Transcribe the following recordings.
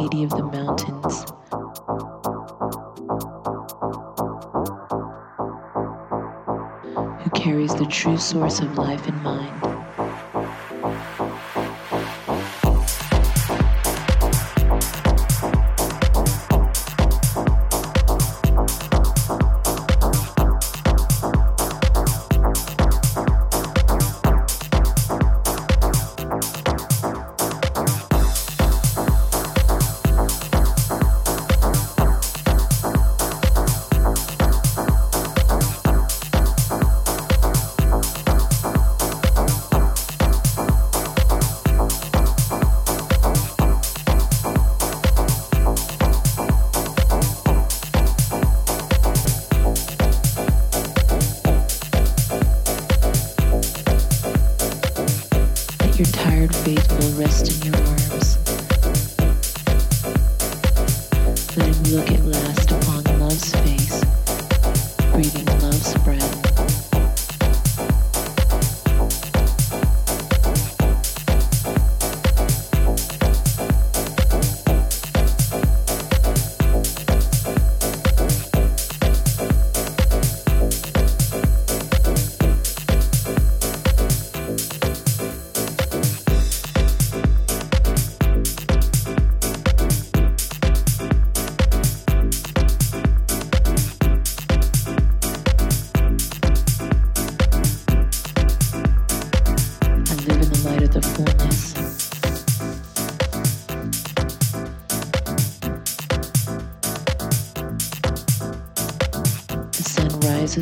Lady of the Mountains. Who carries the true source of life in mind.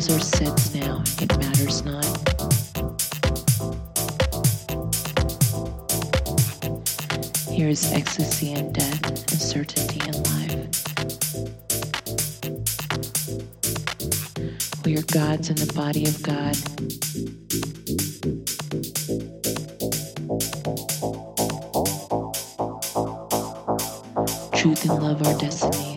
Rises or sets now, it matters not. Here is ecstasy and death and certainty in life. We are gods in the body of God. Truth and love are destinies.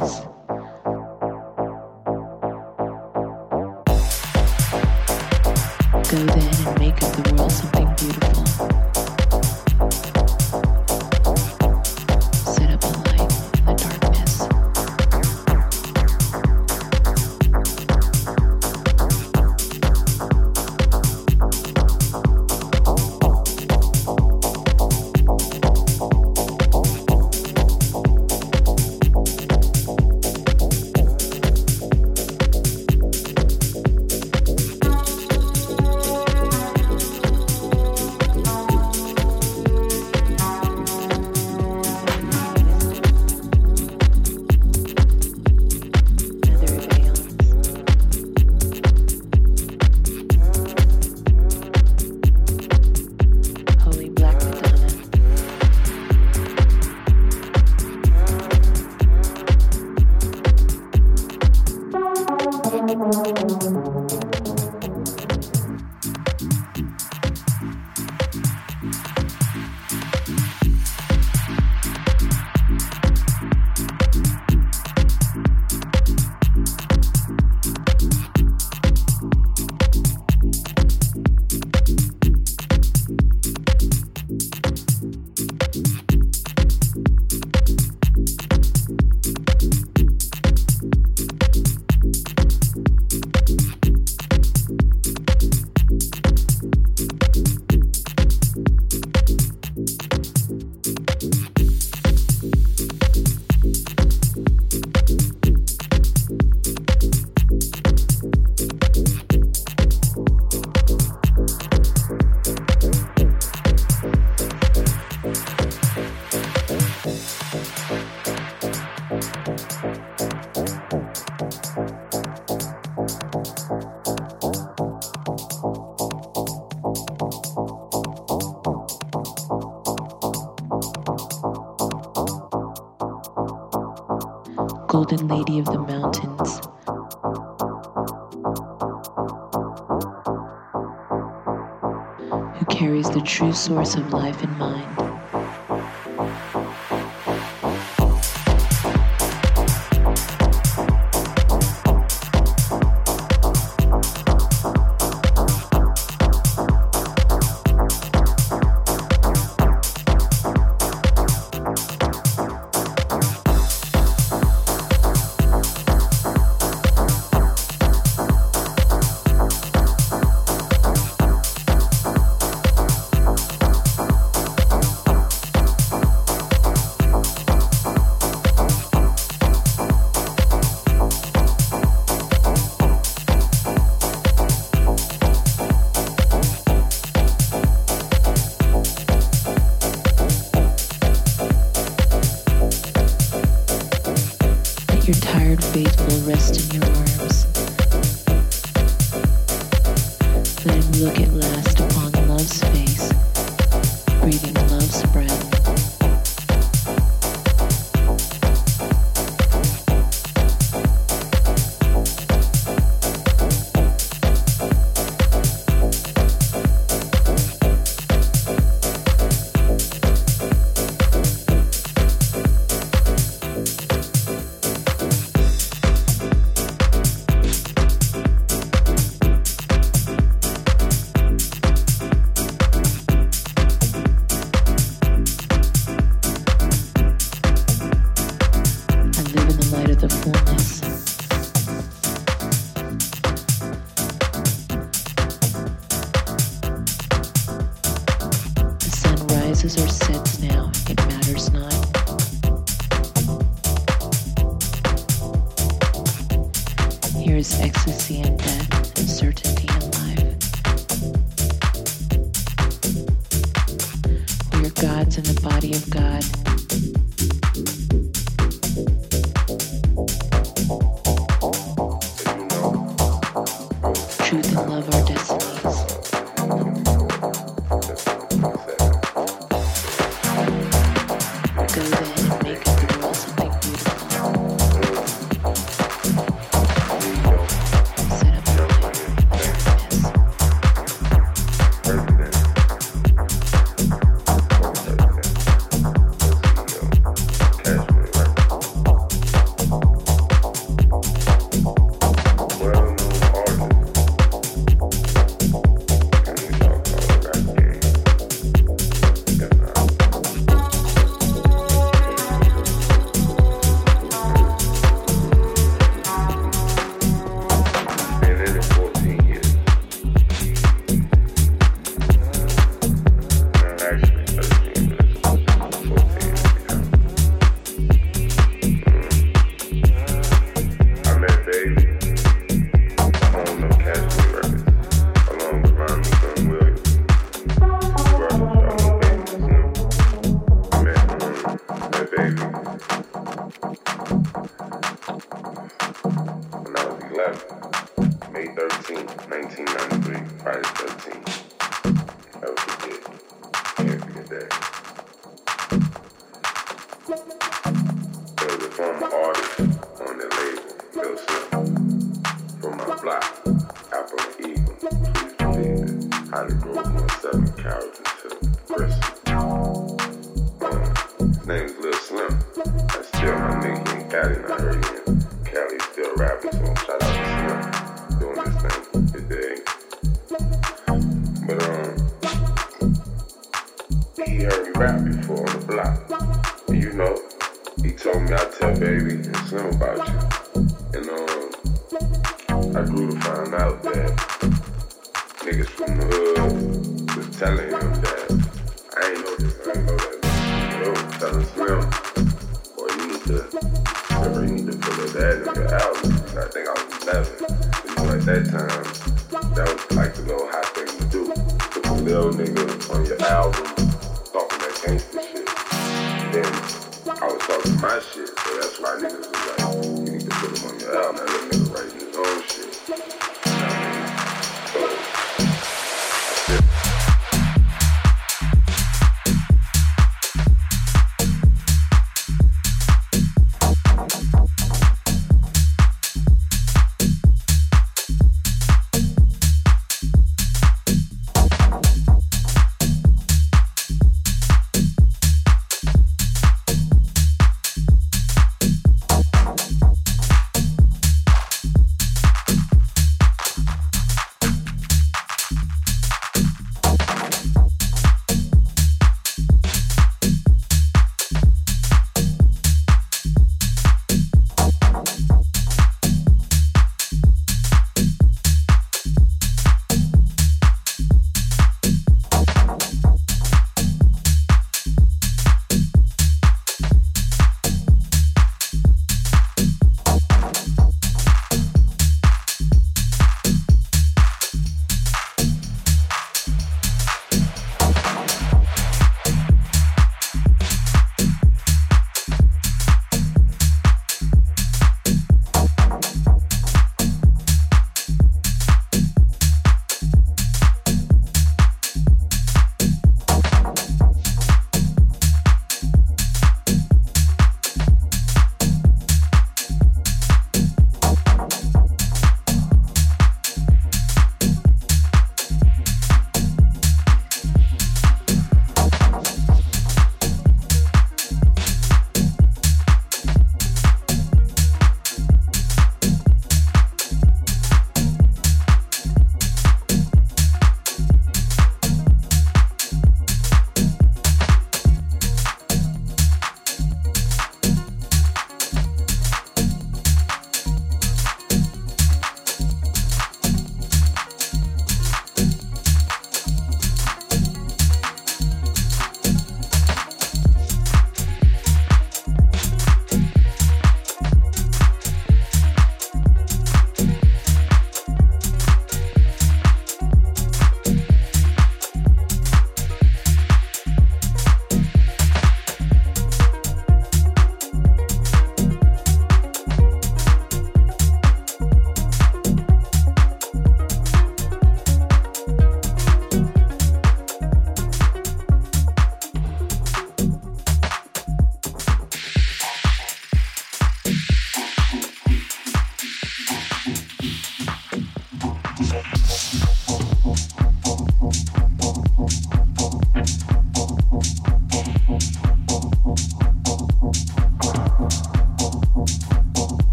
Golden lady of the mountains. Who carries the true source of life in mind.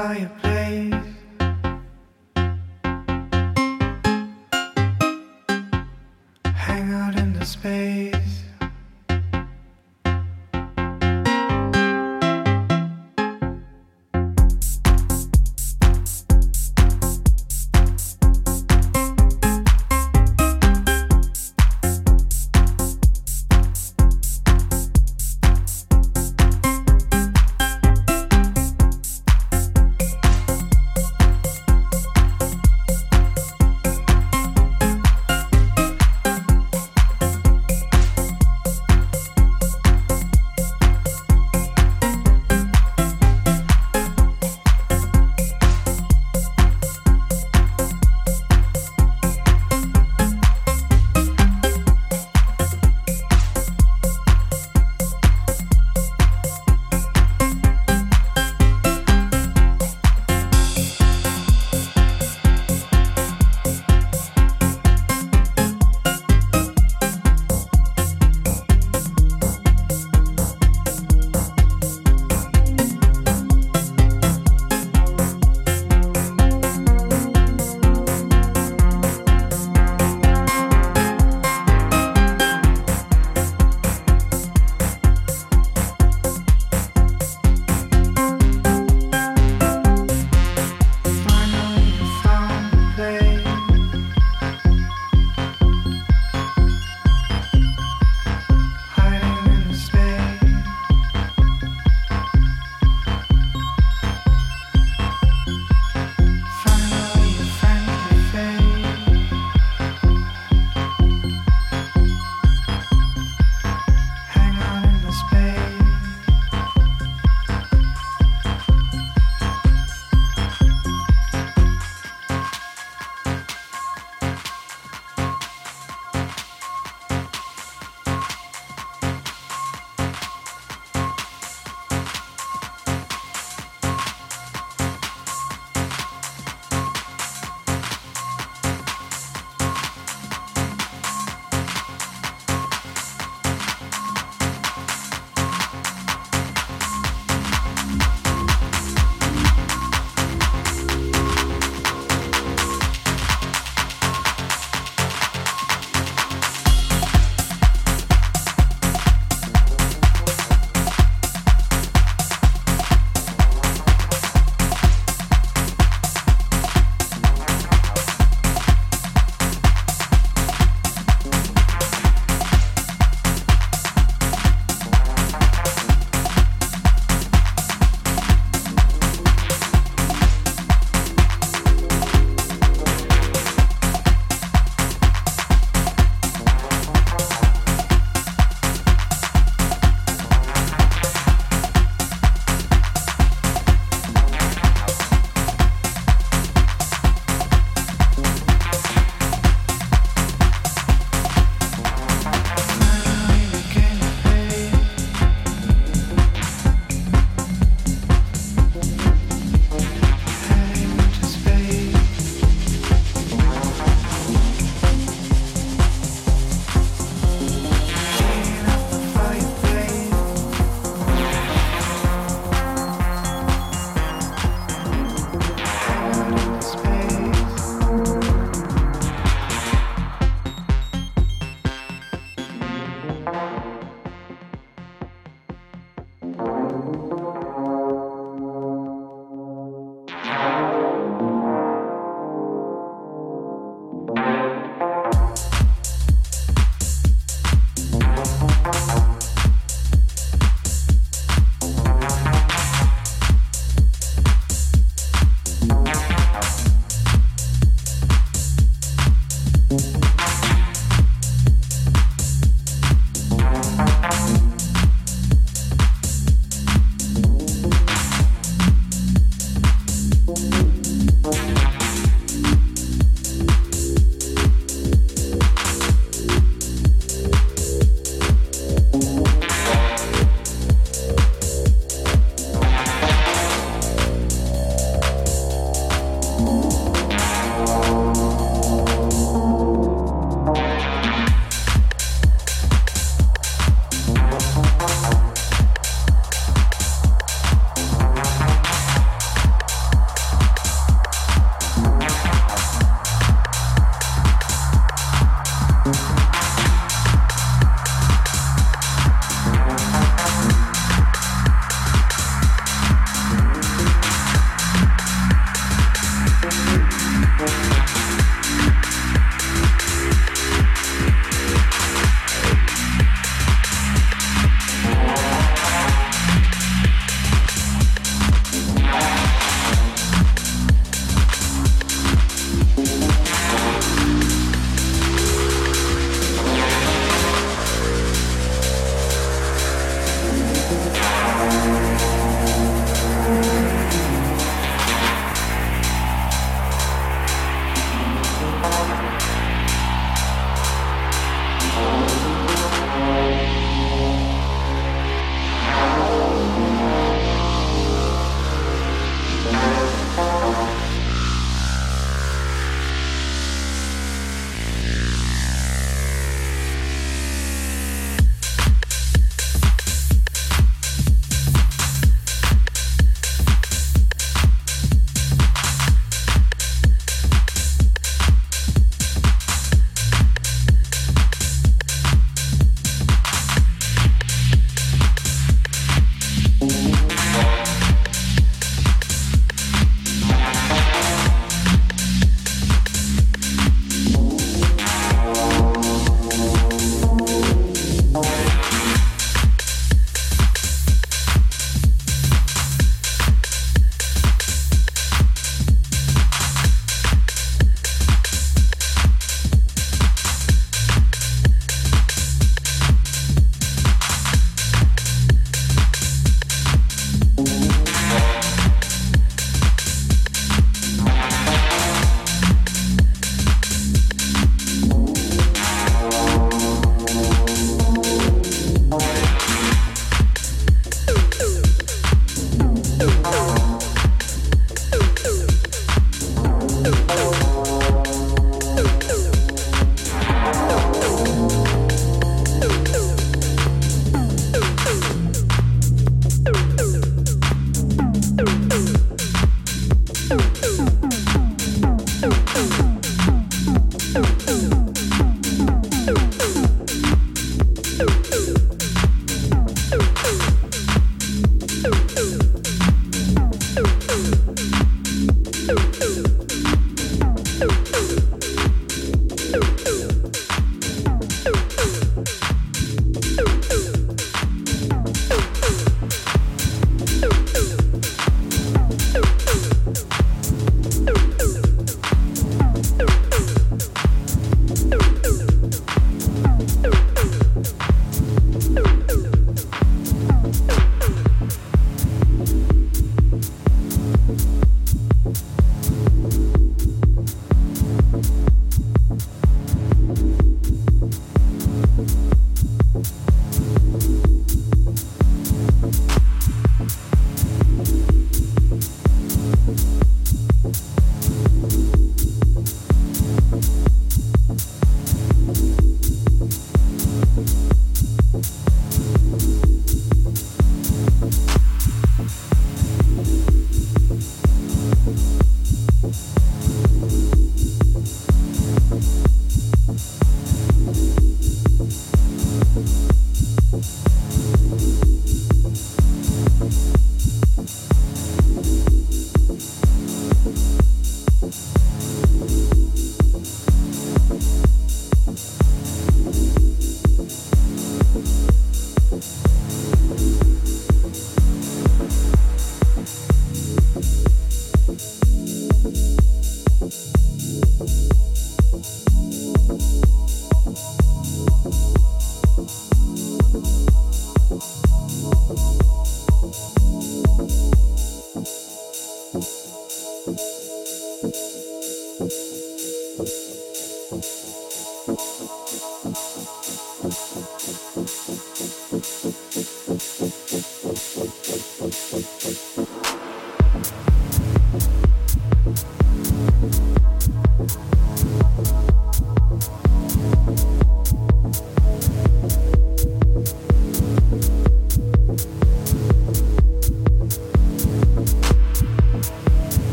Up